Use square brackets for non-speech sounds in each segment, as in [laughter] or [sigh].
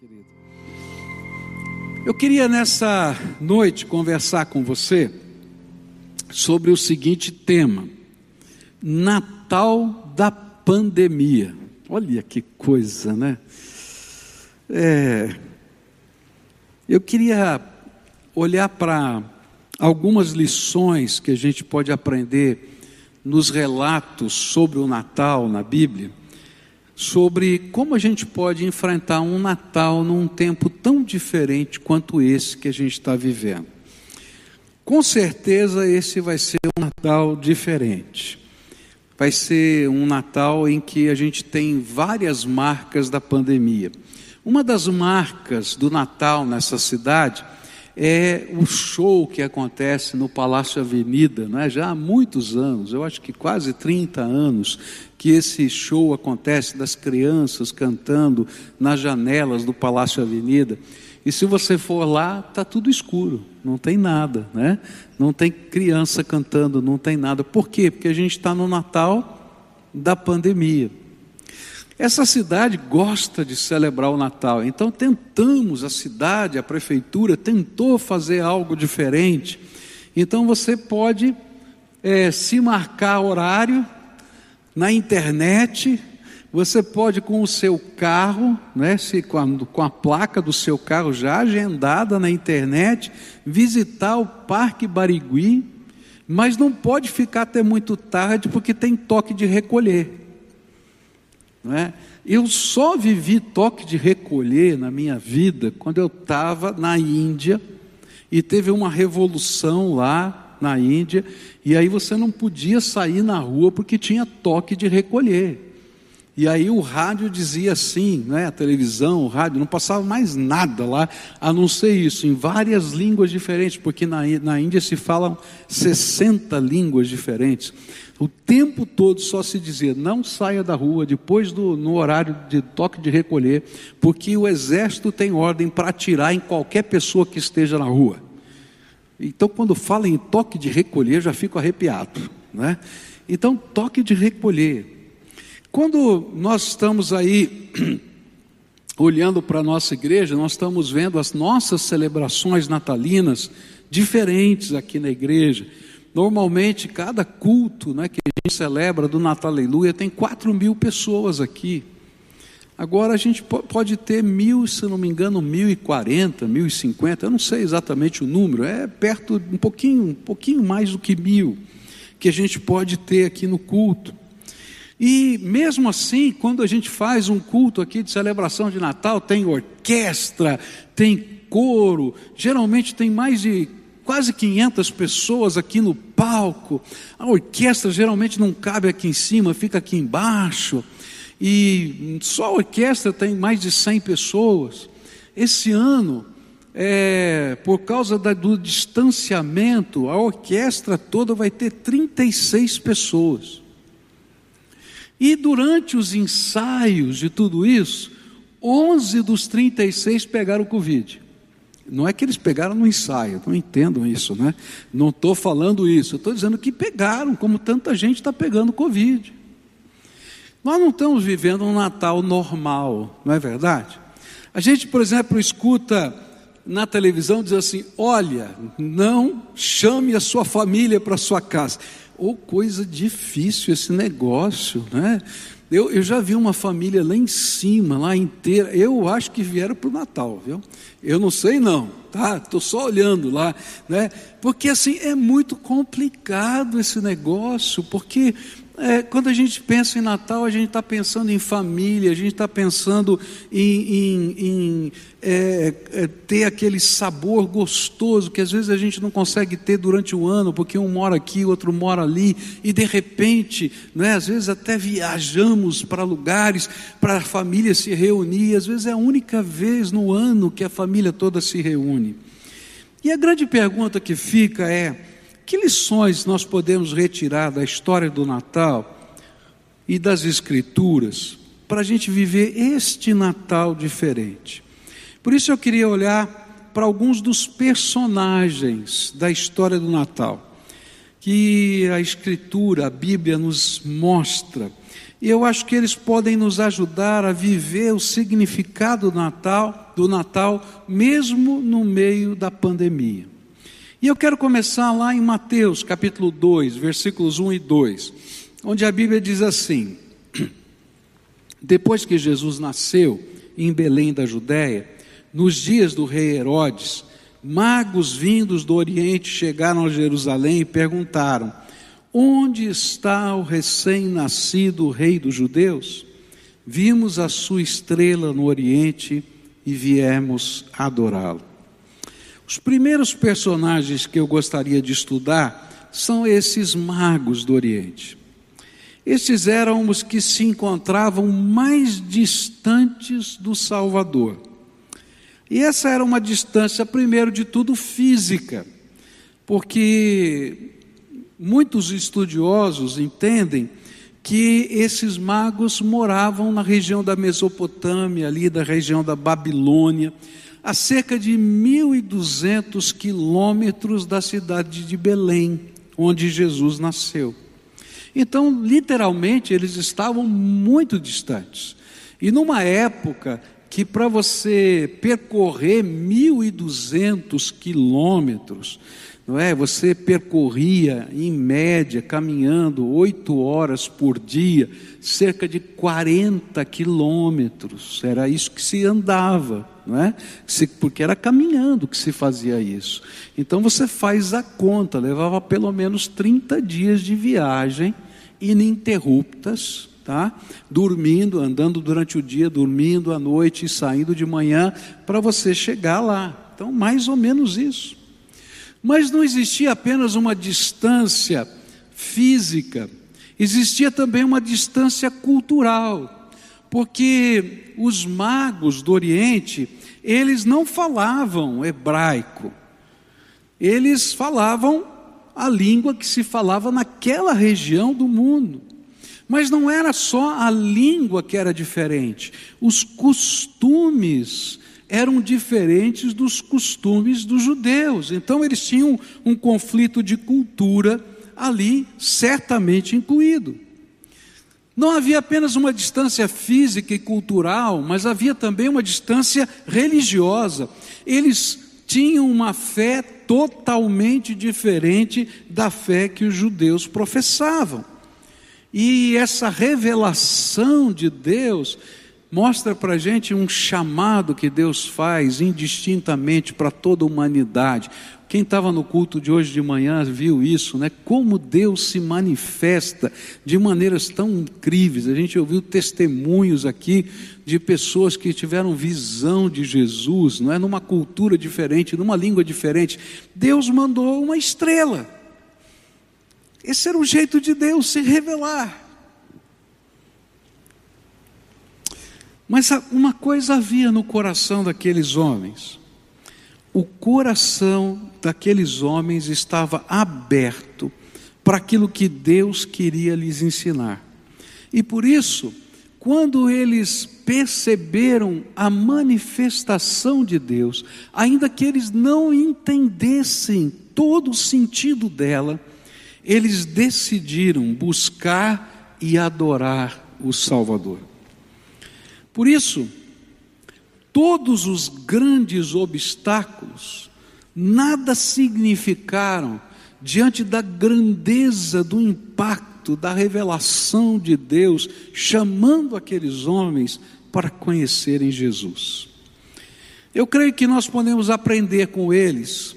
querido. Eu queria nessa noite conversar com você sobre o seguinte tema: Natal da pandemia. Olha que coisa, né? É, eu queria olhar para algumas lições que a gente pode aprender nos relatos sobre o Natal na Bíblia sobre como a gente pode enfrentar um Natal num tempo tão diferente quanto esse que a gente está vivendo. Com certeza esse vai ser um Natal diferente. Vai ser um Natal em que a gente tem várias marcas da pandemia. Uma das marcas do Natal nessa cidade é o show que acontece no Palácio Avenida, né? já há muitos anos, eu acho que quase 30 anos, que esse show acontece das crianças cantando nas janelas do Palácio Avenida. E se você for lá, está tudo escuro, não tem nada, né? Não tem criança cantando, não tem nada. Por quê? Porque a gente está no Natal da pandemia. Essa cidade gosta de celebrar o Natal, então tentamos, a cidade, a prefeitura tentou fazer algo diferente. Então você pode é, se marcar horário na internet, você pode com o seu carro, né, se, com, a, com a placa do seu carro já agendada na internet, visitar o Parque Barigui, mas não pode ficar até muito tarde porque tem toque de recolher. Não é? Eu só vivi toque de recolher na minha vida quando eu estava na Índia e teve uma revolução lá na Índia, e aí você não podia sair na rua porque tinha toque de recolher. E aí o rádio dizia assim, né, a televisão, o rádio, não passava mais nada lá, a não ser isso, em várias línguas diferentes, porque na, na Índia se falam 60 línguas diferentes. O tempo todo só se dizia: não saia da rua depois do no horário de toque de recolher, porque o exército tem ordem para atirar em qualquer pessoa que esteja na rua. Então, quando fala em toque de recolher, já fico arrepiado, né? Então, toque de recolher. Quando nós estamos aí [clears throat] olhando para a nossa igreja, nós estamos vendo as nossas celebrações natalinas diferentes aqui na igreja. Normalmente, cada culto né, que a gente celebra do Natal Aleluia tem 4 mil pessoas aqui. Agora a gente pode ter mil, se não me engano, mil e quarenta, mil e cinquenta, eu não sei exatamente o número, é perto, um pouquinho, um pouquinho mais do que mil, que a gente pode ter aqui no culto. E mesmo assim, quando a gente faz um culto aqui de celebração de Natal, tem orquestra, tem coro, geralmente tem mais de quase 500 pessoas aqui no palco. A orquestra geralmente não cabe aqui em cima, fica aqui embaixo. E só a orquestra tem mais de 100 pessoas. Esse ano, é, por causa da, do distanciamento, a orquestra toda vai ter 36 pessoas. E durante os ensaios de tudo isso, 11 dos 36 pegaram Covid. Não é que eles pegaram no ensaio, não entendam isso, né? Não estou falando isso, estou dizendo que pegaram, como tanta gente está pegando Covid. Nós não estamos vivendo um Natal normal, não é verdade? A gente, por exemplo, escuta na televisão dizer assim: olha, não chame a sua família para sua casa. Ou oh, coisa difícil esse negócio, né? Eu, eu já vi uma família lá em cima, lá inteira. Eu acho que vieram para o Natal, viu? Eu não sei não, tá? Estou só olhando lá, né? Porque assim é muito complicado esse negócio, porque é, quando a gente pensa em Natal, a gente está pensando em família, a gente está pensando em, em, em é, é, ter aquele sabor gostoso que às vezes a gente não consegue ter durante o ano, porque um mora aqui, outro mora ali, e de repente, né, às vezes até viajamos para lugares para a família se reunir, às vezes é a única vez no ano que a família toda se reúne. E a grande pergunta que fica é: que lições nós podemos retirar da história do Natal e das Escrituras para a gente viver este Natal diferente? Por isso eu queria olhar para alguns dos personagens da história do Natal, que a Escritura, a Bíblia nos mostra E eu acho que eles podem nos ajudar a viver o significado do Natal, do Natal, mesmo no meio da pandemia. E eu quero começar lá em Mateus, capítulo 2, versículos 1 e 2, onde a Bíblia diz assim: [clears throat] Depois que Jesus nasceu em Belém da Judéia, nos dias do rei Herodes, magos vindos do Oriente chegaram a Jerusalém e perguntaram: Onde está o recém-nascido rei dos judeus? Vimos a sua estrela no Oriente e viemos adorá-lo. Os primeiros personagens que eu gostaria de estudar são esses magos do Oriente. Estes eram os que se encontravam mais distantes do Salvador. E essa era uma distância, primeiro de tudo, física, porque muitos estudiosos entendem que esses magos moravam na região da Mesopotâmia, ali da região da Babilônia, a cerca de 1.200 quilômetros da cidade de Belém, onde Jesus nasceu. Então, literalmente, eles estavam muito distantes. E numa época que para você percorrer 1.200 quilômetros, não é? Você percorria, em média, caminhando oito horas por dia, cerca de 40 quilômetros. Era isso que se andava, não é? Porque era caminhando que se fazia isso. Então você faz a conta, levava pelo menos 30 dias de viagem ininterruptas, tá? Dormindo, andando durante o dia, dormindo à noite e saindo de manhã para você chegar lá. Então, mais ou menos isso. Mas não existia apenas uma distância física, existia também uma distância cultural, porque os magos do Oriente, eles não falavam hebraico, eles falavam a língua que se falava naquela região do mundo. Mas não era só a língua que era diferente, os costumes eram diferentes dos costumes dos judeus. Então eles tinham um conflito de cultura ali certamente incluído. Não havia apenas uma distância física e cultural, mas havia também uma distância religiosa. Eles tinham uma fé totalmente diferente da fé que os judeus professavam. E essa revelação de Deus mostra para a gente um chamado que Deus faz indistintamente para toda a humanidade. Quem estava no culto de hoje de manhã viu isso, né? Como Deus se manifesta de maneiras tão incríveis. A gente ouviu testemunhos aqui de pessoas que tiveram visão de Jesus, não é? Numa cultura diferente, numa língua diferente. Deus mandou uma estrela. Esse era o jeito de Deus se revelar. Mas uma coisa havia no coração daqueles homens. O coração daqueles homens estava aberto para aquilo que Deus queria lhes ensinar. E por isso, quando eles perceberam a manifestação de Deus, ainda que eles não entendessem todo o sentido dela, eles decidiram buscar e adorar o Salvador. Por isso, todos os grandes obstáculos nada significaram diante da grandeza do impacto da revelação de Deus, chamando aqueles homens para conhecerem Jesus. Eu creio que nós podemos aprender com eles,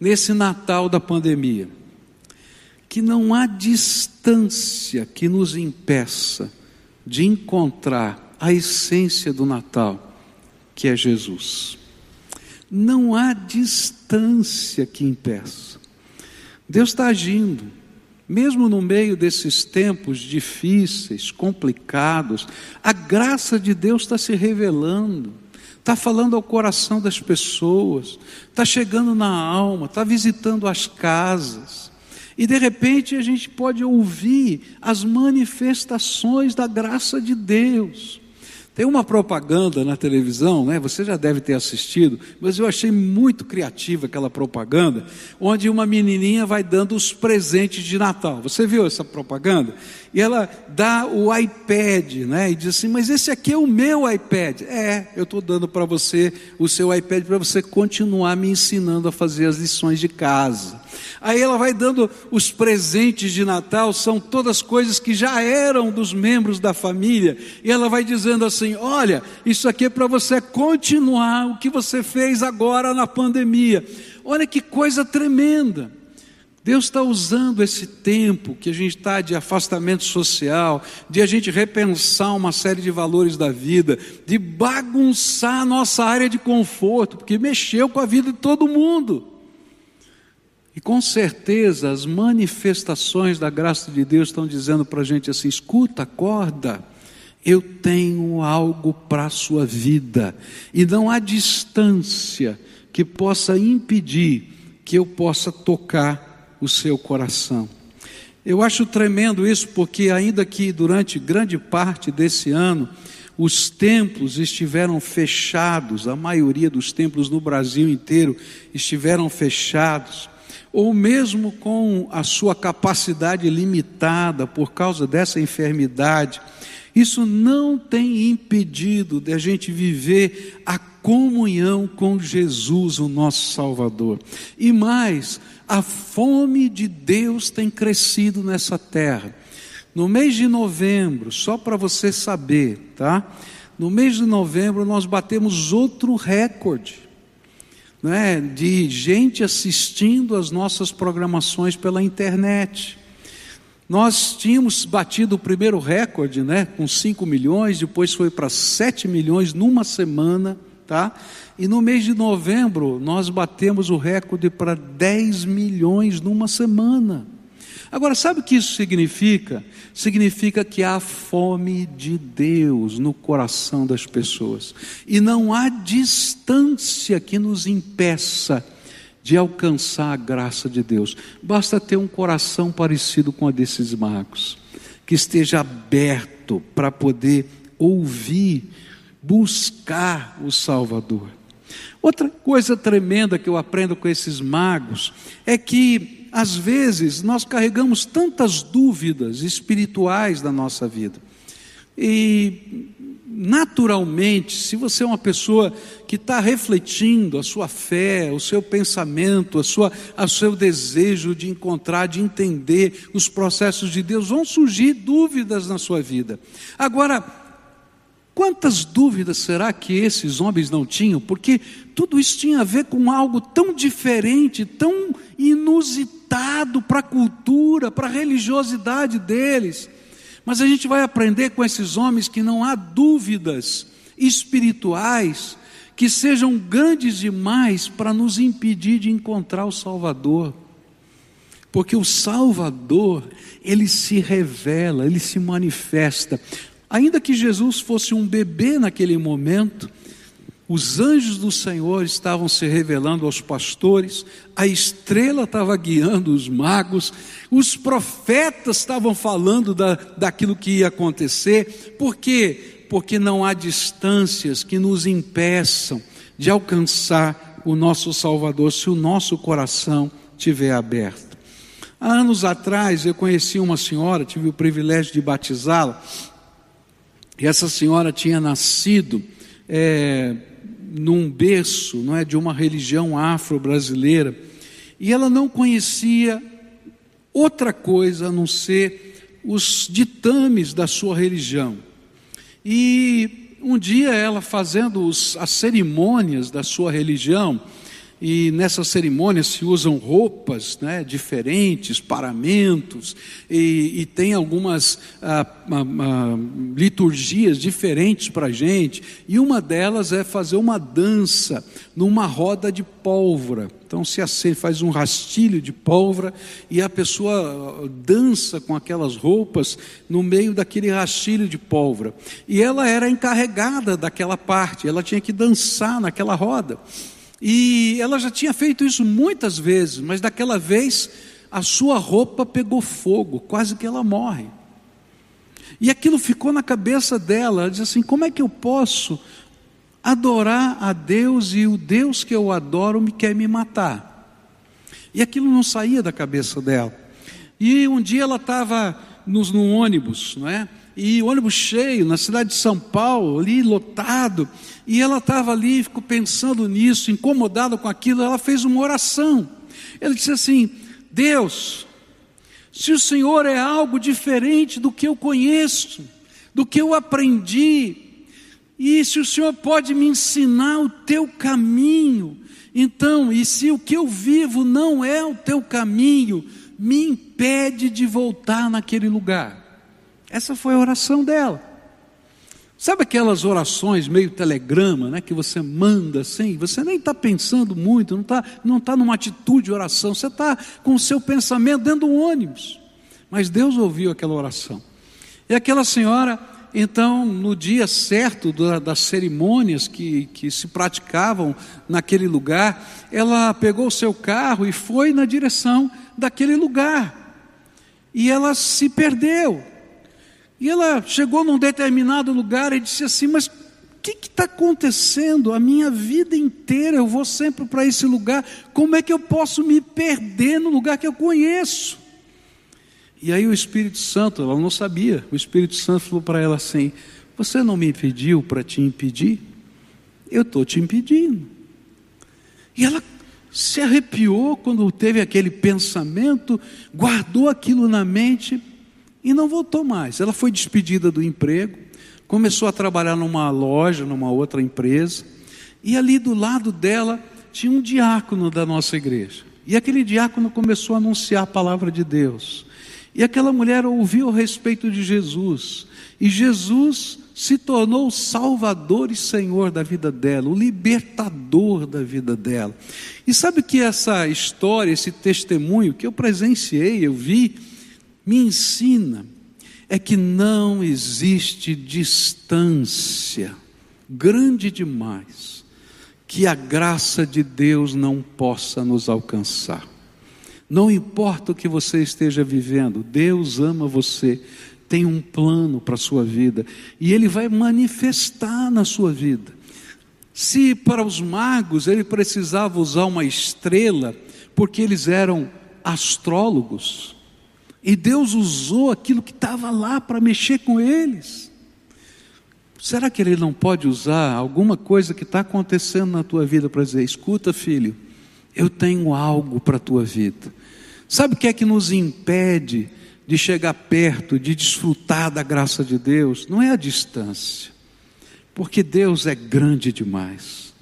nesse Natal da pandemia, que não há distância que nos impeça de encontrar a essência do Natal, que é Jesus. Não há distância que impeça. Deus está agindo, mesmo no meio desses tempos difíceis, complicados, a graça de Deus está se revelando, está falando ao coração das pessoas, está chegando na alma, está visitando as casas. E de repente a gente pode ouvir as manifestações da graça de Deus. Tem uma propaganda na televisão, né? Você já deve ter assistido, mas eu achei muito criativa aquela propaganda, onde uma menininha vai dando os presentes de Natal. Você viu essa propaganda? E ela dá o iPad, né? E diz assim: "Mas esse aqui é o meu iPad". É, eu estou dando para você o seu iPad para você continuar me ensinando a fazer as lições de casa. Aí ela vai dando os presentes de Natal, são todas coisas que já eram dos membros da família, e ela vai dizendo assim: Olha, isso aqui é para você continuar o que você fez agora na pandemia. Olha que coisa tremenda. Deus está usando esse tempo que a gente está de afastamento social, de a gente repensar uma série de valores da vida, de bagunçar a nossa área de conforto, porque mexeu com a vida de todo mundo. E com certeza as manifestações da graça de Deus estão dizendo para a gente assim: escuta, acorda, eu tenho algo para a sua vida, e não há distância que possa impedir que eu possa tocar o seu coração. Eu acho tremendo isso, porque ainda que durante grande parte desse ano, os templos estiveram fechados, a maioria dos templos no Brasil inteiro estiveram fechados ou mesmo com a sua capacidade limitada por causa dessa enfermidade, isso não tem impedido de a gente viver a comunhão com Jesus, o nosso Salvador. E mais, a fome de Deus tem crescido nessa terra. No mês de novembro, só para você saber, tá? No mês de novembro nós batemos outro recorde né, de gente assistindo às nossas programações pela internet. Nós tínhamos batido o primeiro recorde, né, com 5 milhões, depois foi para 7 milhões numa semana, tá? E no mês de novembro nós batemos o recorde para 10 milhões numa semana. Agora, sabe o que isso significa? Significa que há fome de Deus no coração das pessoas, e não há distância que nos impeça de alcançar a graça de Deus. Basta ter um coração parecido com a desses magos, que esteja aberto para poder ouvir, buscar o Salvador. Outra coisa tremenda que eu aprendo com esses magos é que às vezes, nós carregamos tantas dúvidas espirituais da nossa vida. E, naturalmente, se você é uma pessoa que está refletindo a sua fé, o seu pensamento, a sua, o seu desejo de encontrar, de entender os processos de Deus, vão surgir dúvidas na sua vida. Agora, Quantas dúvidas será que esses homens não tinham? Porque tudo isso tinha a ver com algo tão diferente, tão inusitado para a cultura, para a religiosidade deles. Mas a gente vai aprender com esses homens que não há dúvidas espirituais que sejam grandes demais para nos impedir de encontrar o Salvador. Porque o Salvador, ele se revela, ele se manifesta. Ainda que Jesus fosse um bebê naquele momento, os anjos do Senhor estavam se revelando aos pastores, a estrela estava guiando os magos, os profetas estavam falando da, daquilo que ia acontecer, por quê? Porque não há distâncias que nos impeçam de alcançar o nosso Salvador se o nosso coração estiver aberto. Há anos atrás eu conheci uma senhora, tive o privilégio de batizá-la, e essa senhora tinha nascido é, num berço, não é, de uma religião afro-brasileira, e ela não conhecia outra coisa a não ser os ditames da sua religião. E um dia ela fazendo os, as cerimônias da sua religião, e nessa cerimônia se usam roupas né, diferentes, paramentos, e, e tem algumas ah, ah, ah, liturgias diferentes para a gente, e uma delas é fazer uma dança numa roda de pólvora. Então se acende, faz um rastilho de pólvora e a pessoa dança com aquelas roupas no meio daquele rastilho de pólvora. E ela era encarregada daquela parte, ela tinha que dançar naquela roda. E ela já tinha feito isso muitas vezes, mas daquela vez a sua roupa pegou fogo, quase que ela morre. E aquilo ficou na cabeça dela. Ela disse assim: como é que eu posso adorar a Deus e o Deus que eu adoro me quer me matar? E aquilo não saía da cabeça dela. E um dia ela estava no ônibus, não é? E ônibus cheio, na cidade de São Paulo, ali lotado, e ela estava ali, ficou pensando nisso, incomodada com aquilo, ela fez uma oração. Ela disse assim: Deus, se o Senhor é algo diferente do que eu conheço, do que eu aprendi, e se o Senhor pode me ensinar o teu caminho, então, e se o que eu vivo não é o teu caminho, me impede de voltar naquele lugar. Essa foi a oração dela. Sabe aquelas orações meio telegrama, né, que você manda assim, você nem está pensando muito, não está não tá numa atitude de oração, você está com o seu pensamento dentro do ônibus. Mas Deus ouviu aquela oração. E aquela senhora, então, no dia certo das cerimônias que, que se praticavam naquele lugar, ela pegou o seu carro e foi na direção daquele lugar. E ela se perdeu. E ela chegou num determinado lugar e disse assim: Mas o que está acontecendo? A minha vida inteira eu vou sempre para esse lugar. Como é que eu posso me perder no lugar que eu conheço? E aí o Espírito Santo, ela não sabia, o Espírito Santo falou para ela assim: Você não me pediu para te impedir? Eu estou te impedindo. E ela se arrepiou quando teve aquele pensamento, guardou aquilo na mente e não voltou mais. Ela foi despedida do emprego, começou a trabalhar numa loja, numa outra empresa, e ali do lado dela tinha um diácono da nossa igreja. E aquele diácono começou a anunciar a palavra de Deus. E aquela mulher ouviu a respeito de Jesus. E Jesus se tornou o Salvador e Senhor da vida dela, o libertador da vida dela. E sabe que essa história, esse testemunho que eu presenciei, eu vi, me ensina é que não existe distância grande demais que a graça de Deus não possa nos alcançar. Não importa o que você esteja vivendo, Deus ama você, tem um plano para a sua vida e Ele vai manifestar na sua vida. Se para os magos ele precisava usar uma estrela, porque eles eram astrólogos, e Deus usou aquilo que estava lá para mexer com eles. Será que Ele não pode usar alguma coisa que está acontecendo na tua vida para dizer: escuta, filho, eu tenho algo para a tua vida. Sabe o que é que nos impede de chegar perto, de desfrutar da graça de Deus, não é a distância, porque Deus é grande demais,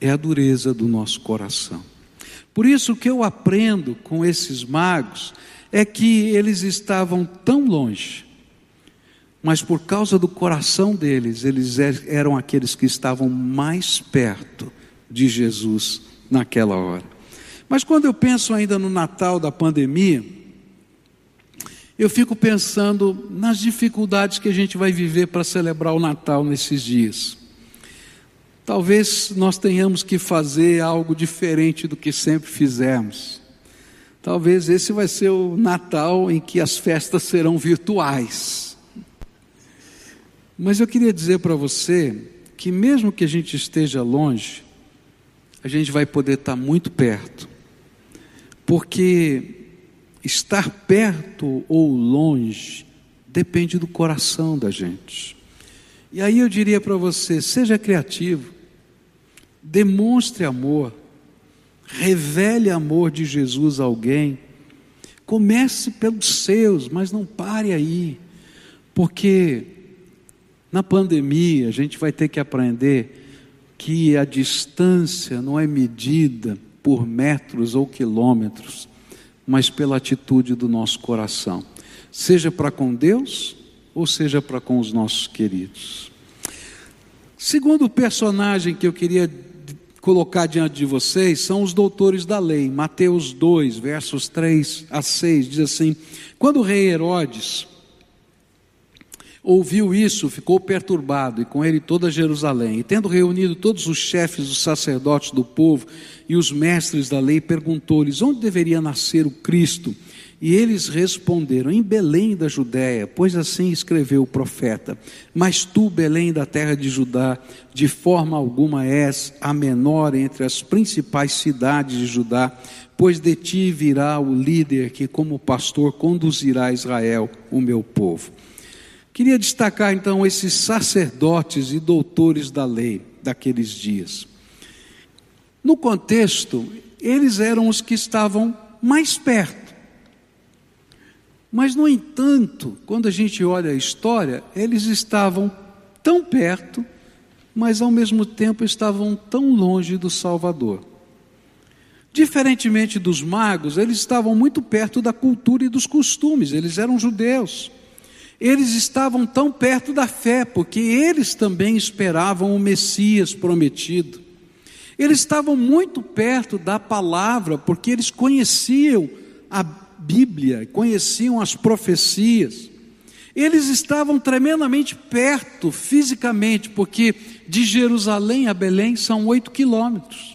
é a dureza do nosso coração. Por isso, que eu aprendo com esses magos é que eles estavam tão longe, mas por causa do coração deles, eles er, eram aqueles que estavam mais perto de Jesus naquela hora. Mas quando eu penso ainda no Natal da pandemia, eu fico pensando nas dificuldades que a gente vai viver para celebrar o Natal nesses dias. Talvez nós tenhamos que fazer algo diferente do que sempre fizemos. Talvez esse vai ser o Natal em que as festas serão virtuais. Mas eu queria dizer para você que, mesmo que a gente esteja longe, a gente vai poder estar muito perto, porque estar perto ou longe depende do coração da gente. E aí eu diria para você: seja criativo, demonstre amor, revele amor de Jesus a alguém. Comece pelos seus, mas não pare aí, porque na pandemia a gente vai ter que aprender que a distância não é medida por metros ou quilômetros, mas pela atitude do nosso coração, seja para com Deus ou seja para com os nossos queridos. Segundo personagem que eu queria colocar diante de vocês são os doutores da lei. Mateus 2, versos 3 a 6 diz assim: Quando o rei Herodes ouviu isso, ficou perturbado, e com ele toda Jerusalém. E tendo reunido todos os chefes dos sacerdotes do povo e os mestres da lei, perguntou-lhes onde deveria nascer o Cristo E eles responderam: Em Belém da Judéia, pois assim escreveu o profeta: Mas tu, Belém da terra de Judá, de forma alguma és a menor entre as principais cidades de Judá, pois de ti virá o líder que, como pastor, conduzirá Israel, o meu povo. Queria destacar então esses sacerdotes e doutores da lei daqueles dias. No contexto, eles eram os que estavam mais perto. Mas, no entanto, quando a gente olha a história, eles estavam tão perto, mas ao mesmo tempo estavam tão longe do Salvador. Diferentemente dos magos, eles estavam muito perto da cultura e dos costumes, eles eram judeus. Eles estavam tão perto da fé, porque eles também esperavam o Messias prometido. Eles estavam muito perto da palavra, porque eles conheciam a Bíblia, conheciam as profecias. Eles estavam tremendamente perto fisicamente, porque de Jerusalém a Belém são oito quilômetros.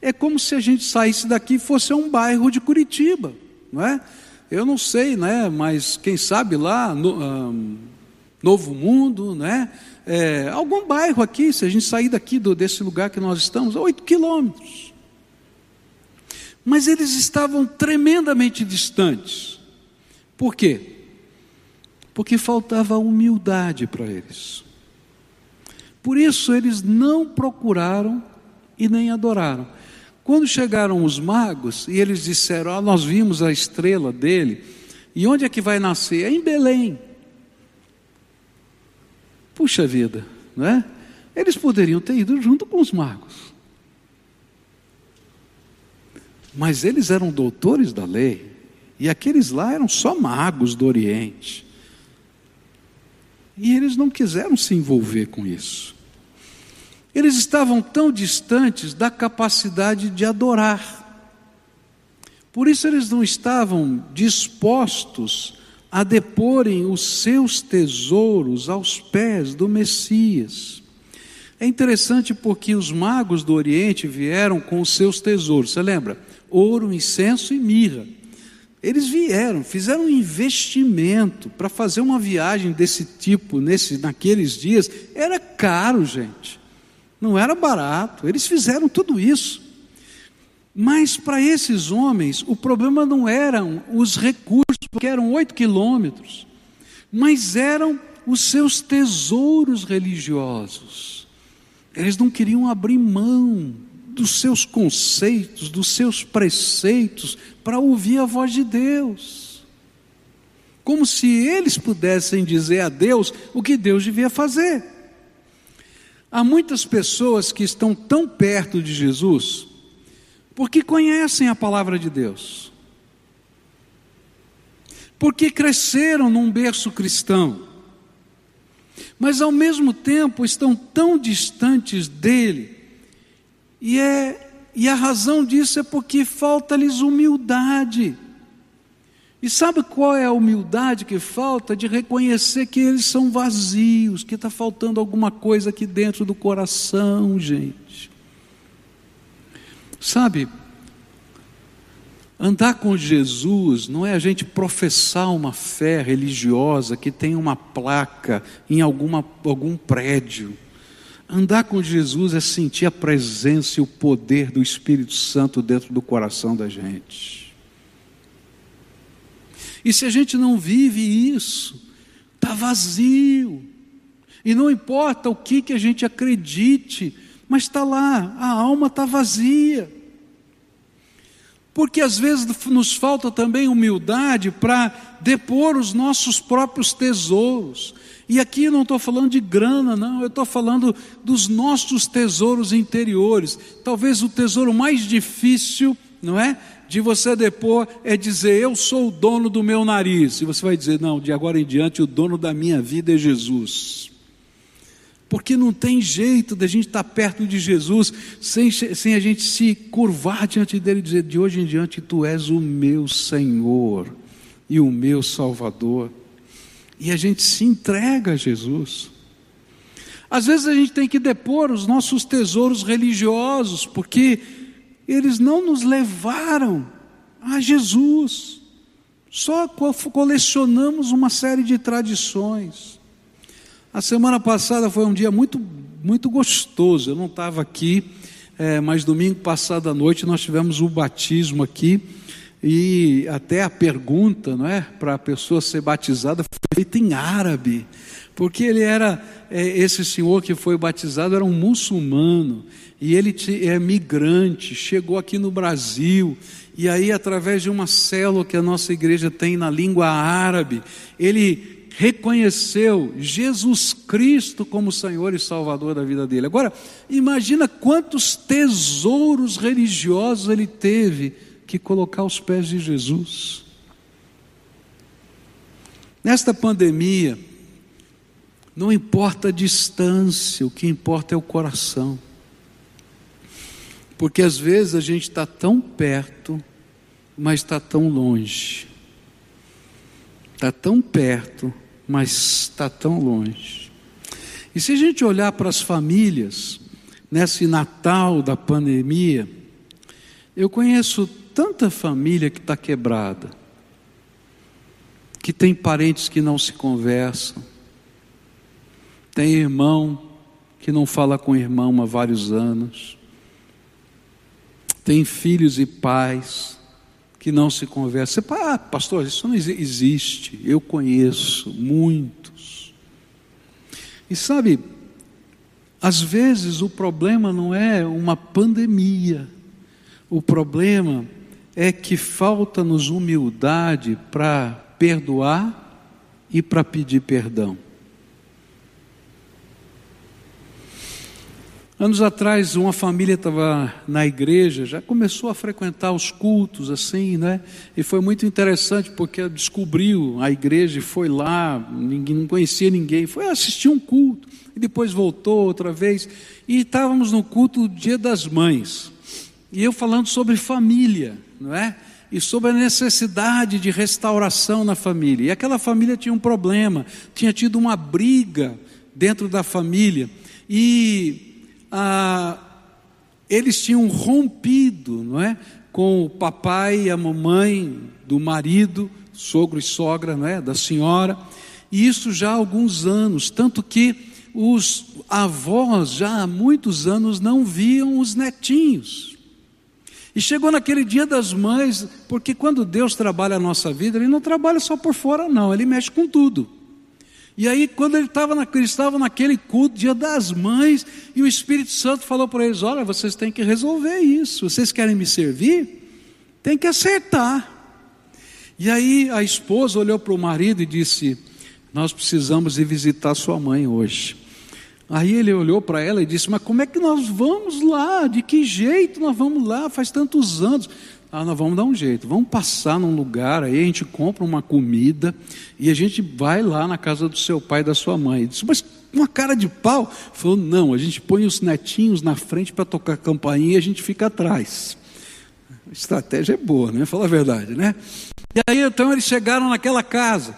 É como se a gente saísse daqui e fosse um bairro de Curitiba, não é? Eu não sei, né? Mas quem sabe lá, no, um, Novo Mundo, né? É, algum bairro aqui, se a gente sair daqui do, desse lugar que nós estamos, oito quilômetros. Mas eles estavam tremendamente distantes. Por quê? Porque faltava humildade para eles. Por isso eles não procuraram e nem adoraram. Quando chegaram os magos e eles disseram: ah, Nós vimos a estrela dele, e onde é que vai nascer? É em Belém. Puxa vida, não é? Eles poderiam ter ido junto com os magos. Mas eles eram doutores da lei, e aqueles lá eram só magos do Oriente. E eles não quiseram se envolver com isso. Eles estavam tão distantes da capacidade de adorar. Por isso eles não estavam dispostos a deporem os seus tesouros aos pés do Messias. É interessante porque os magos do Oriente vieram com os seus tesouros, você lembra? Ouro, incenso e mirra. Eles vieram, fizeram um investimento para fazer uma viagem desse tipo nesse, naqueles dias. Era caro, gente não era barato, eles fizeram tudo isso. Mas para esses homens, o problema não eram os recursos, porque eram oito quilômetros, mas eram os seus tesouros religiosos. Eles não queriam abrir mão dos seus conceitos, dos seus preceitos, para ouvir a voz de Deus. Como se eles pudessem dizer a Deus o que Deus devia fazer. Há muitas pessoas que estão tão perto de Jesus porque conhecem a palavra de Deus, porque cresceram num berço cristão, mas ao mesmo tempo estão tão distantes dele, e, é, e a razão disso é porque falta-lhes humildade. E sabe qual é a humildade que falta? De reconhecer que eles são vazios, que está faltando alguma coisa aqui dentro do coração, gente. Sabe, andar com Jesus não é a gente professar uma fé religiosa que tem uma placa em alguma, algum prédio. Andar com Jesus é sentir a presença e o poder do Espírito Santo dentro do coração da gente. E se a gente não vive isso, está vazio. E não importa o que, que a gente acredite, mas está lá, a alma está vazia. Porque às vezes nos falta também humildade para depor os nossos próprios tesouros. E aqui não estou falando de grana, não, eu estou falando dos nossos tesouros interiores. Talvez o tesouro mais difícil, não é? de você depor é dizer: Eu sou o dono do meu nariz. E você vai dizer: Não, de agora em diante, o dono da minha vida é Jesus. Porque não tem jeito de a gente estar perto de Jesus sem, sem a gente se curvar diante dele e dizer: De hoje em diante, tu és o meu Senhor e o meu Salvador. E a gente se entrega a Jesus. Às vezes a gente tem que depor os nossos tesouros religiosos, porque eles não nos levaram a Jesus. Só colecionamos uma série de tradições. A semana passada foi um dia muito, muito gostoso. Eu não estava aqui, é, mas domingo passado à noite nós tivemos o batismo aqui. E até a pergunta, não é, para a pessoa ser batizada foi feita em árabe, porque ele era é, esse senhor que foi batizado era um muçulmano. E ele é migrante, chegou aqui no Brasil. E aí através de uma célula que a nossa igreja tem na língua árabe, ele reconheceu Jesus Cristo como Senhor e Salvador da vida dele. Agora, imagina quantos tesouros religiosos ele teve que colocar aos pés de Jesus. Nesta pandemia, não importa a distância, o que importa é o coração. Porque às vezes a gente está tão perto, mas está tão longe. Está tão perto, mas está tão longe. E se a gente olhar para as famílias, nesse Natal da pandemia, eu conheço tanta família que está quebrada, que tem parentes que não se conversam, tem irmão que não fala com irmão há vários anos, tem filhos e pais que não se conversa. Você ah, pastor, isso não existe. Eu conheço muitos. E sabe, às vezes o problema não é uma pandemia. O problema é que falta-nos humildade para perdoar e para pedir perdão. Anos atrás, uma família estava na igreja, já começou a frequentar os cultos assim, né? E foi muito interessante porque descobriu a igreja e foi lá, ninguém não conhecia ninguém, foi assistir um culto e depois voltou outra vez. E estávamos no culto do Dia das Mães. E eu falando sobre família, não é? E sobre a necessidade de restauração na família. E aquela família tinha um problema, tinha tido uma briga dentro da família. E ah, eles tinham rompido, não é? Com o papai e a mamãe do marido, sogro e sogra, não é? Da senhora. E isso já há alguns anos, tanto que os avós já há muitos anos não viam os netinhos. E chegou naquele dia das mães, porque quando Deus trabalha a nossa vida, Ele não trabalha só por fora, não, Ele mexe com tudo. E aí, quando ele estava na, eles estavam naquele culto, dia das mães, e o Espírito Santo falou para eles: Olha, vocês têm que resolver isso. Vocês querem me servir? Tem que acertar. E aí a esposa olhou para o marido e disse: Nós precisamos ir visitar sua mãe hoje. Aí ele olhou para ela e disse: Mas como é que nós vamos lá? De que jeito nós vamos lá? Faz tantos anos. Ah, nós vamos dar um jeito, vamos passar num lugar, aí a gente compra uma comida e a gente vai lá na casa do seu pai e da sua mãe. Disse, mas uma cara de pau. Falou, não, a gente põe os netinhos na frente para tocar campainha e a gente fica atrás. A estratégia é boa, né? Fala a verdade, né? E aí então eles chegaram naquela casa.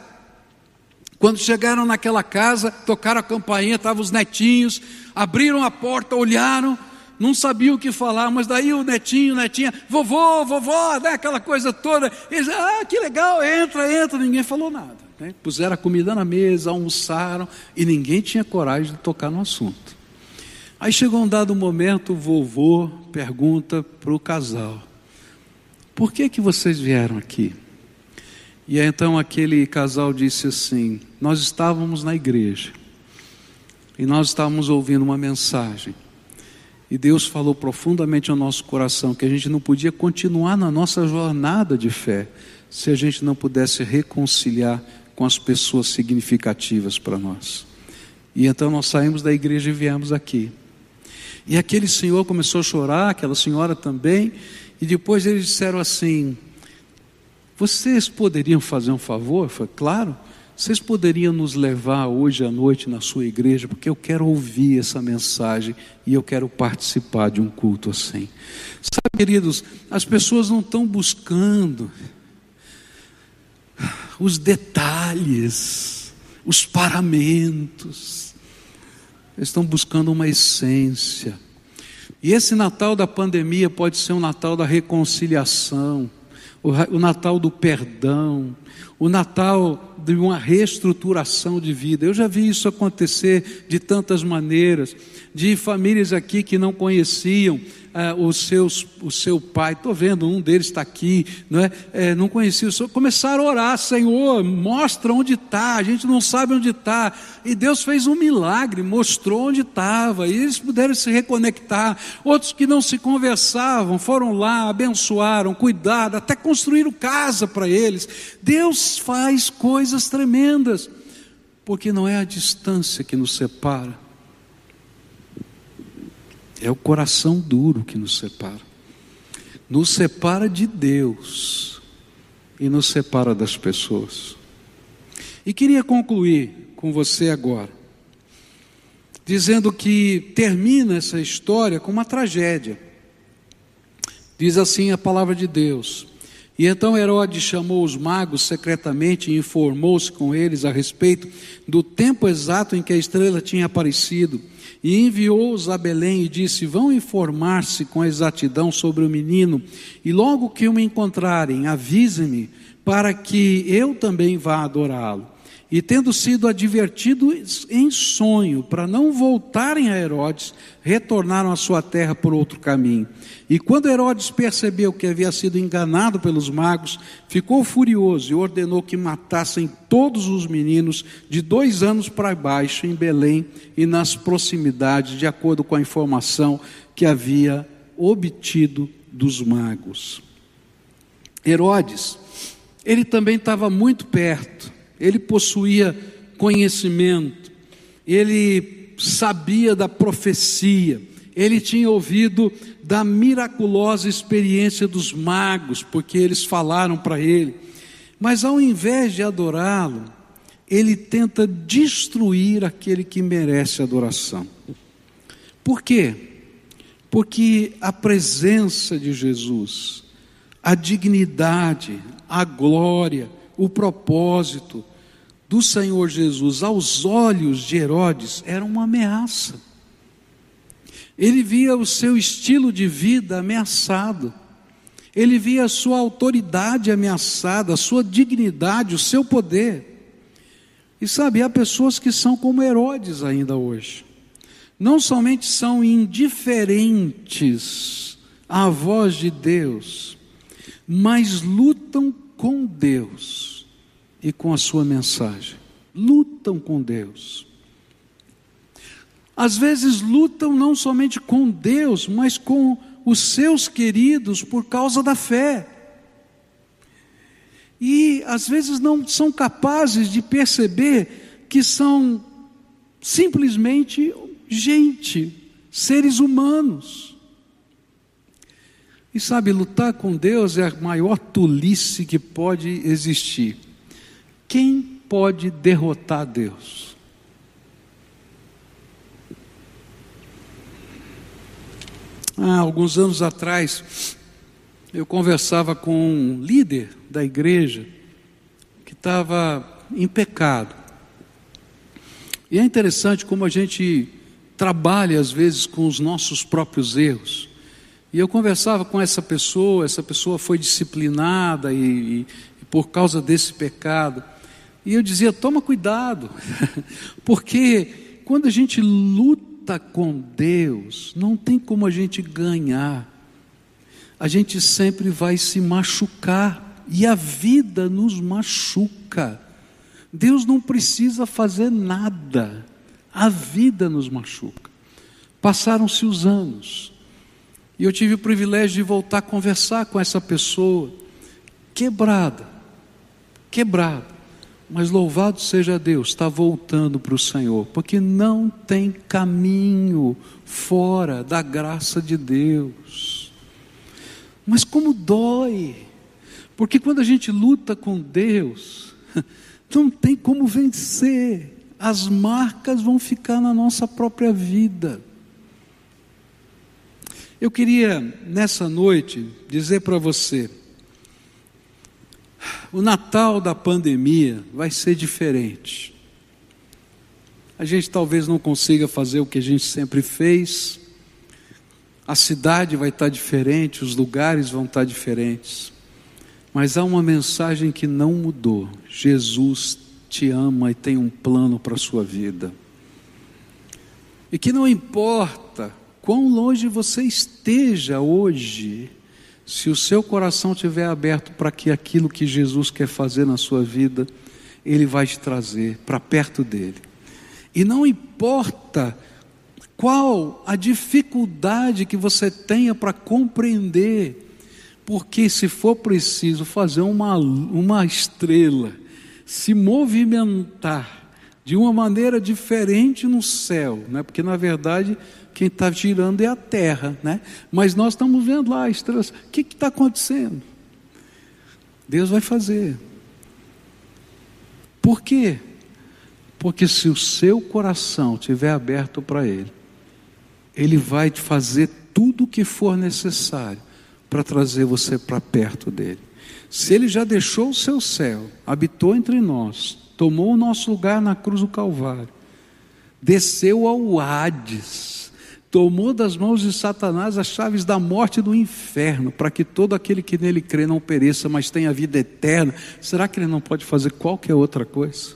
Quando chegaram naquela casa, tocaram a campainha, estavam os netinhos, abriram a porta, olharam, não sabia o que falar, mas daí o netinho, netinha, vovô, vovó, né, aquela coisa toda. Eles, ah, que legal, entra, entra. Ninguém falou nada. Né? Puseram a comida na mesa, almoçaram e ninguém tinha coragem de tocar no assunto. Aí chegou um dado momento, o vovô pergunta para o casal: Por que que vocês vieram aqui? E então aquele casal disse assim: Nós estávamos na igreja e nós estávamos ouvindo uma mensagem. E Deus falou profundamente ao nosso coração que a gente não podia continuar na nossa jornada de fé se a gente não pudesse reconciliar com as pessoas significativas para nós. E então nós saímos da igreja e viemos aqui. E aquele senhor começou a chorar, aquela senhora também, e depois eles disseram assim: Vocês poderiam fazer um favor? Foi claro. Vocês poderiam nos levar hoje à noite na sua igreja, porque eu quero ouvir essa mensagem e eu quero participar de um culto assim. Sabe, queridos, as pessoas não estão buscando os detalhes, os paramentos, eles estão buscando uma essência. E esse Natal da pandemia pode ser um Natal da reconciliação o Natal do perdão, o Natal de uma reestruturação de vida. Eu já vi isso acontecer de tantas maneiras, de famílias aqui que não conheciam ah, os seus, o seu pai, estou vendo, um deles está aqui, não, é? é? não conhecia o Senhor, começaram a orar, Senhor, mostra onde está, a gente não sabe onde está, e Deus fez um milagre, mostrou onde estava, e eles puderam se reconectar, outros que não se conversavam, foram lá, abençoaram, cuidaram, até construíram casa para eles, Deus faz coisas tremendas, porque não é a distância que nos separa, é o coração duro que nos separa. Nos separa de Deus e nos separa das pessoas. E queria concluir com você agora, dizendo que termina essa história com uma tragédia. Diz assim a palavra de Deus: e então Herodes chamou os magos secretamente e informou-se com eles a respeito do tempo exato em que a estrela tinha aparecido. E enviou-os a Belém e disse: Vão informar-se com exatidão sobre o menino, e logo que o encontrarem, avisem-me, para que eu também vá adorá-lo. E tendo sido advertidos em sonho para não voltarem a Herodes, retornaram à sua terra por outro caminho. E quando Herodes percebeu que havia sido enganado pelos magos, ficou furioso e ordenou que matassem todos os meninos de dois anos para baixo em Belém e nas proximidades, de acordo com a informação que havia obtido dos magos. Herodes, ele também estava muito perto ele possuía conhecimento, ele sabia da profecia, ele tinha ouvido da miraculosa experiência dos magos, porque eles falaram para ele. Mas ao invés de adorá-lo, ele tenta destruir aquele que merece adoração. Por quê? Porque a presença de Jesus, a dignidade, a glória, o propósito do Senhor Jesus aos olhos de Herodes era uma ameaça. Ele via o seu estilo de vida ameaçado, ele via a sua autoridade ameaçada, a sua dignidade, o seu poder. E sabe, há pessoas que são como Herodes ainda hoje. Não somente são indiferentes à voz de Deus, mas lutam com Deus e com a sua mensagem. Lutam com Deus. Às vezes lutam não somente com Deus, mas com os seus queridos por causa da fé. E às vezes não são capazes de perceber que são simplesmente gente, seres humanos. E sabe, lutar com Deus é a maior tolice que pode existir. Quem pode derrotar Deus? Há alguns anos atrás, eu conversava com um líder da igreja que estava em pecado. E é interessante como a gente trabalha às vezes com os nossos próprios erros. E eu conversava com essa pessoa, essa pessoa foi disciplinada e, e, e por causa desse pecado. E eu dizia: toma cuidado, [laughs] porque quando a gente luta com Deus, não tem como a gente ganhar, a gente sempre vai se machucar, e a vida nos machuca. Deus não precisa fazer nada, a vida nos machuca. Passaram-se os anos, e eu tive o privilégio de voltar a conversar com essa pessoa, quebrada, quebrada. Mas louvado seja Deus, está voltando para o Senhor, porque não tem caminho fora da graça de Deus. Mas como dói, porque quando a gente luta com Deus, [laughs] não tem como vencer, as marcas vão ficar na nossa própria vida. Eu queria, nessa noite, dizer para você: o Natal da pandemia vai ser diferente. A gente talvez não consiga fazer o que a gente sempre fez, a cidade vai estar diferente, os lugares vão estar diferentes, Mas há uma mensagem que não mudou: Jesus te ama e tem um plano para a sua vida. E que não importa quão longe você esteja hoje, se o seu coração estiver aberto para que aquilo que Jesus quer fazer na sua vida, Ele vai te trazer para perto dele. E não importa qual a dificuldade que você tenha para compreender, porque se for preciso fazer uma, uma estrela se movimentar de uma maneira diferente no céu, né? porque na verdade quem está girando é a terra, né? mas nós estamos vendo lá estrelas, o que está acontecendo? Deus vai fazer. Por quê? Porque se o seu coração estiver aberto para Ele, Ele vai te fazer tudo o que for necessário para trazer você para perto dele. Se Ele já deixou o seu céu, habitou entre nós, tomou o nosso lugar na cruz do Calvário, desceu ao Hades, tomou das mãos de Satanás as chaves da morte e do inferno, para que todo aquele que nele crê não pereça, mas tenha vida eterna. Será que ele não pode fazer qualquer outra coisa?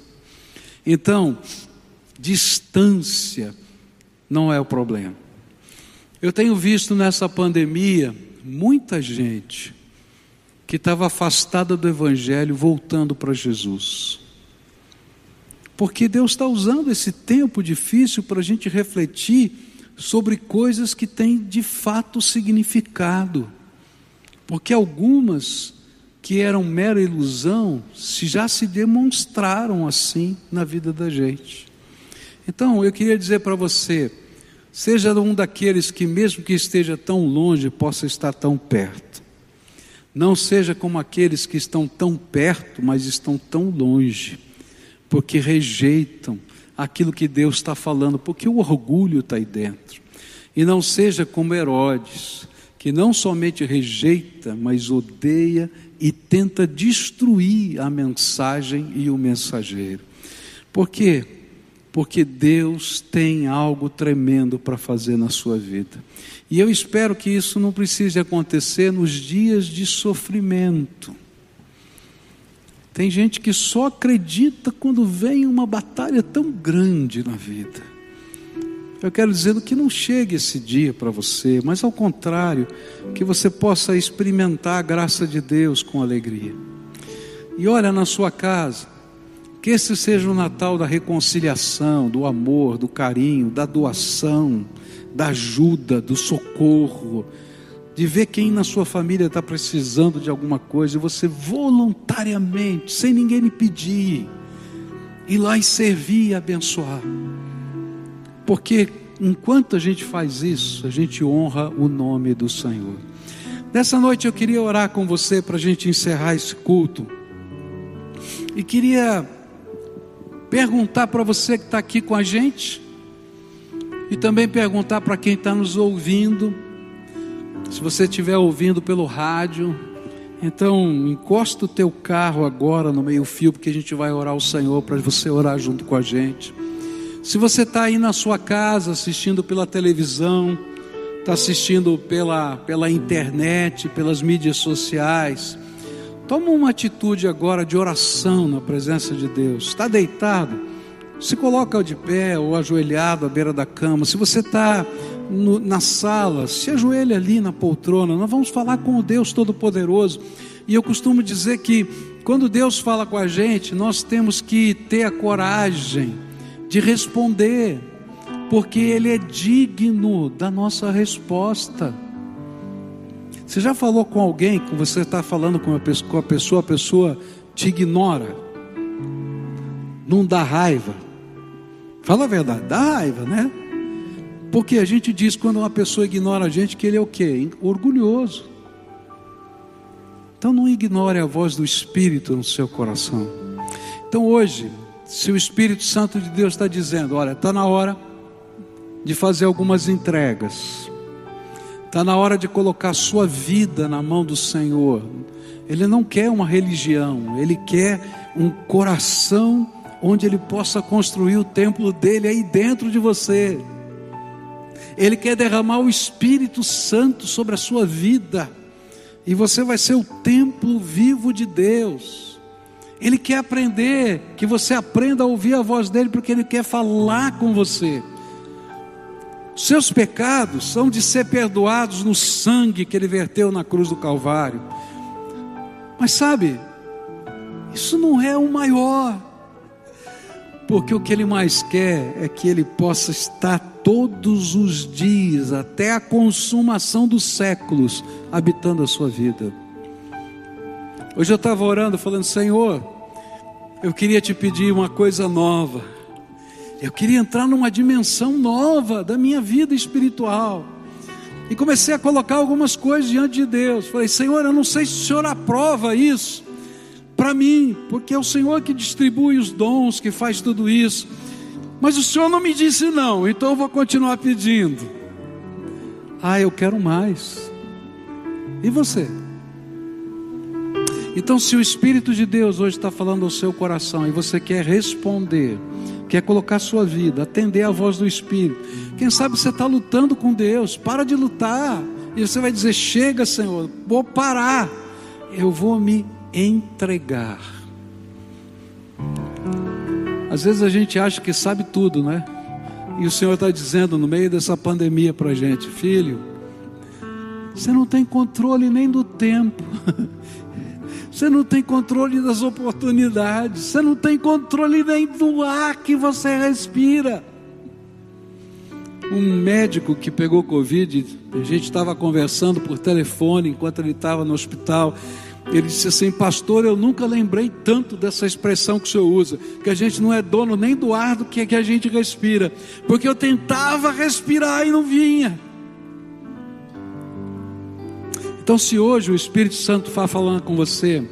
Então, distância não é o problema. Eu tenho visto nessa pandemia muita gente que estava afastada do Evangelho voltando para Jesus. Porque Deus está usando esse tempo difícil para a gente refletir sobre coisas que têm de fato significado. Porque algumas que eram mera ilusão, se já se demonstraram assim na vida da gente. Então, eu queria dizer para você, seja um daqueles que mesmo que esteja tão longe, possa estar tão perto. Não seja como aqueles que estão tão perto, mas estão tão longe, porque rejeitam aquilo que Deus está falando, porque o orgulho está aí dentro. E não seja como Herodes, que não somente rejeita, mas odeia e tenta destruir a mensagem e o mensageiro. Por quê? Porque Deus tem algo tremendo para fazer na sua vida. E eu espero que isso não precise acontecer nos dias de sofrimento. Tem gente que só acredita quando vem uma batalha tão grande na vida. Eu quero dizer que não chegue esse dia para você, mas ao contrário, que você possa experimentar a graça de Deus com alegria. E olha na sua casa, que esse seja o Natal da reconciliação, do amor, do carinho, da doação, da ajuda, do socorro, de ver quem na sua família está precisando de alguma coisa e você voluntariamente, sem ninguém lhe pedir, ir lá e servir e abençoar. Porque enquanto a gente faz isso, a gente honra o nome do Senhor. Nessa noite eu queria orar com você para a gente encerrar esse culto. E queria perguntar para você que está aqui com a gente, e também perguntar para quem está nos ouvindo, se você estiver ouvindo pelo rádio, então encosta o teu carro agora no meio fio, porque a gente vai orar ao Senhor para você orar junto com a gente. Se você está aí na sua casa assistindo pela televisão, está assistindo pela, pela internet, pelas mídias sociais, toma uma atitude agora de oração na presença de Deus. Está deitado? Se coloca de pé ou ajoelhado à beira da cama. Se você está na sala, se ajoelha ali na poltrona. Nós vamos falar com o Deus Todo-Poderoso. E eu costumo dizer que quando Deus fala com a gente, nós temos que ter a coragem de responder, porque Ele é digno da nossa resposta. Você já falou com alguém que você está falando com a pessoa, a pessoa te ignora, não dá raiva? Fala a verdade, dá raiva, né? Porque a gente diz quando uma pessoa ignora a gente que ele é o quê? Orgulhoso. Então não ignore a voz do Espírito no seu coração. Então hoje, se o Espírito Santo de Deus está dizendo: olha, está na hora de fazer algumas entregas, está na hora de colocar a sua vida na mão do Senhor. Ele não quer uma religião, ele quer um coração onde ele possa construir o templo dele aí dentro de você. Ele quer derramar o Espírito Santo sobre a sua vida E você vai ser o templo vivo de Deus. Ele quer aprender, que você aprenda a ouvir a voz dele, porque ele quer falar com você. Seus pecados são de ser perdoados no sangue que ele verteu na cruz do Calvário. Mas sabe, isso não é o maior, porque o que ele mais quer é que ele possa estar todos os dias, até a consumação dos séculos, habitando a sua vida. Hoje eu estava orando, falando: Senhor, eu queria te pedir uma coisa nova. Eu queria entrar numa dimensão nova da minha vida espiritual. E comecei a colocar algumas coisas diante de Deus. Falei, Senhor, eu não sei se o Senhor aprova isso para mim, porque é o Senhor que distribui os dons, que faz tudo isso. Mas o Senhor não me disse não, então eu vou continuar pedindo. Ah, eu quero mais. E você? Então, se o Espírito de Deus hoje está falando ao seu coração e você quer responder, quer colocar sua vida, atender a voz do Espírito, quem sabe você está lutando com Deus, para de lutar, e você vai dizer: chega, Senhor, vou parar, eu vou me entregar. Às vezes a gente acha que sabe tudo, né? E o Senhor está dizendo no meio dessa pandemia para a gente, filho, você não tem controle nem do tempo, [laughs] você não tem controle das oportunidades, você não tem controle nem do ar que você respira. Um médico que pegou Covid, a gente estava conversando por telefone enquanto ele estava no hospital. Ele disse assim, pastor, eu nunca lembrei tanto dessa expressão que o senhor usa, que a gente não é dono nem do ar do que, que a gente respira, porque eu tentava respirar e não vinha. Então, se hoje o Espírito Santo está falando com você,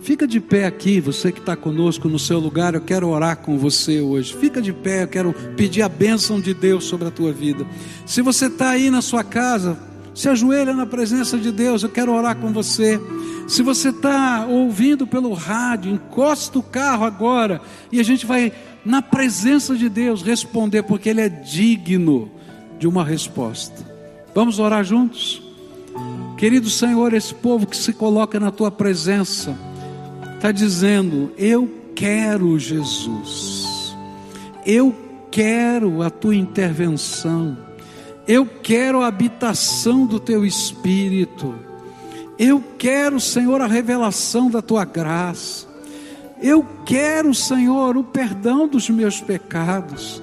fica de pé aqui, você que está conosco no seu lugar, eu quero orar com você hoje. Fica de pé, eu quero pedir a bênção de Deus sobre a tua vida. Se você está aí na sua casa, se ajoelha na presença de Deus, eu quero orar com você. Se você está ouvindo pelo rádio, encosta o carro agora e a gente vai, na presença de Deus, responder, porque Ele é digno de uma resposta. Vamos orar juntos? Querido Senhor, esse povo que se coloca na tua presença, está dizendo: Eu quero Jesus, eu quero a tua intervenção. Eu quero a habitação do teu espírito. Eu quero, Senhor, a revelação da tua graça. Eu quero, Senhor, o perdão dos meus pecados.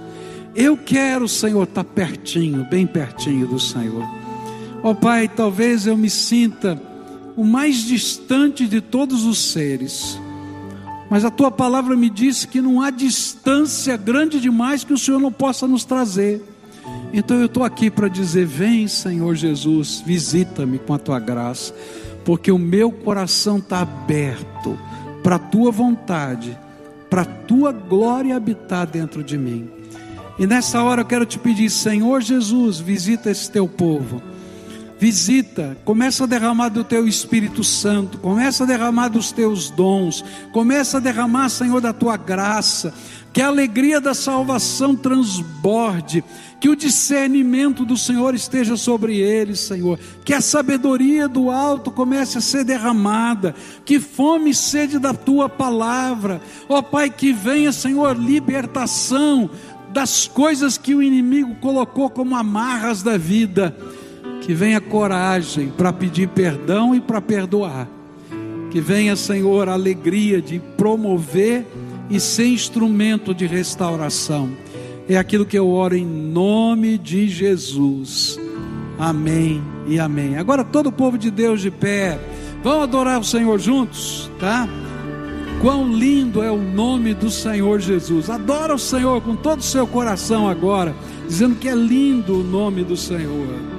Eu quero, Senhor, estar pertinho, bem pertinho do Senhor. Ó oh, Pai, talvez eu me sinta o mais distante de todos os seres, mas a tua palavra me diz que não há distância grande demais que o Senhor não possa nos trazer. Então eu estou aqui para dizer: vem, Senhor Jesus, visita-me com a tua graça, porque o meu coração está aberto para a tua vontade, para a tua glória habitar dentro de mim. E nessa hora eu quero te pedir, Senhor Jesus, visita esse teu povo. Visita, começa a derramar do teu Espírito Santo, começa a derramar dos teus dons, começa a derramar, Senhor, da tua graça, que a alegria da salvação transborde, que o discernimento do Senhor esteja sobre eles, Senhor, que a sabedoria do alto comece a ser derramada, que fome e sede da tua palavra, ó Pai, que venha, Senhor, libertação das coisas que o inimigo colocou como amarras da vida, que venha coragem para pedir perdão e para perdoar, que venha, Senhor, a alegria de promover e ser instrumento de restauração. É aquilo que eu oro em nome de Jesus. Amém e amém. Agora todo o povo de Deus de pé, vamos adorar o Senhor juntos, tá? Quão lindo é o nome do Senhor Jesus. Adora o Senhor com todo o seu coração agora, dizendo que é lindo o nome do Senhor.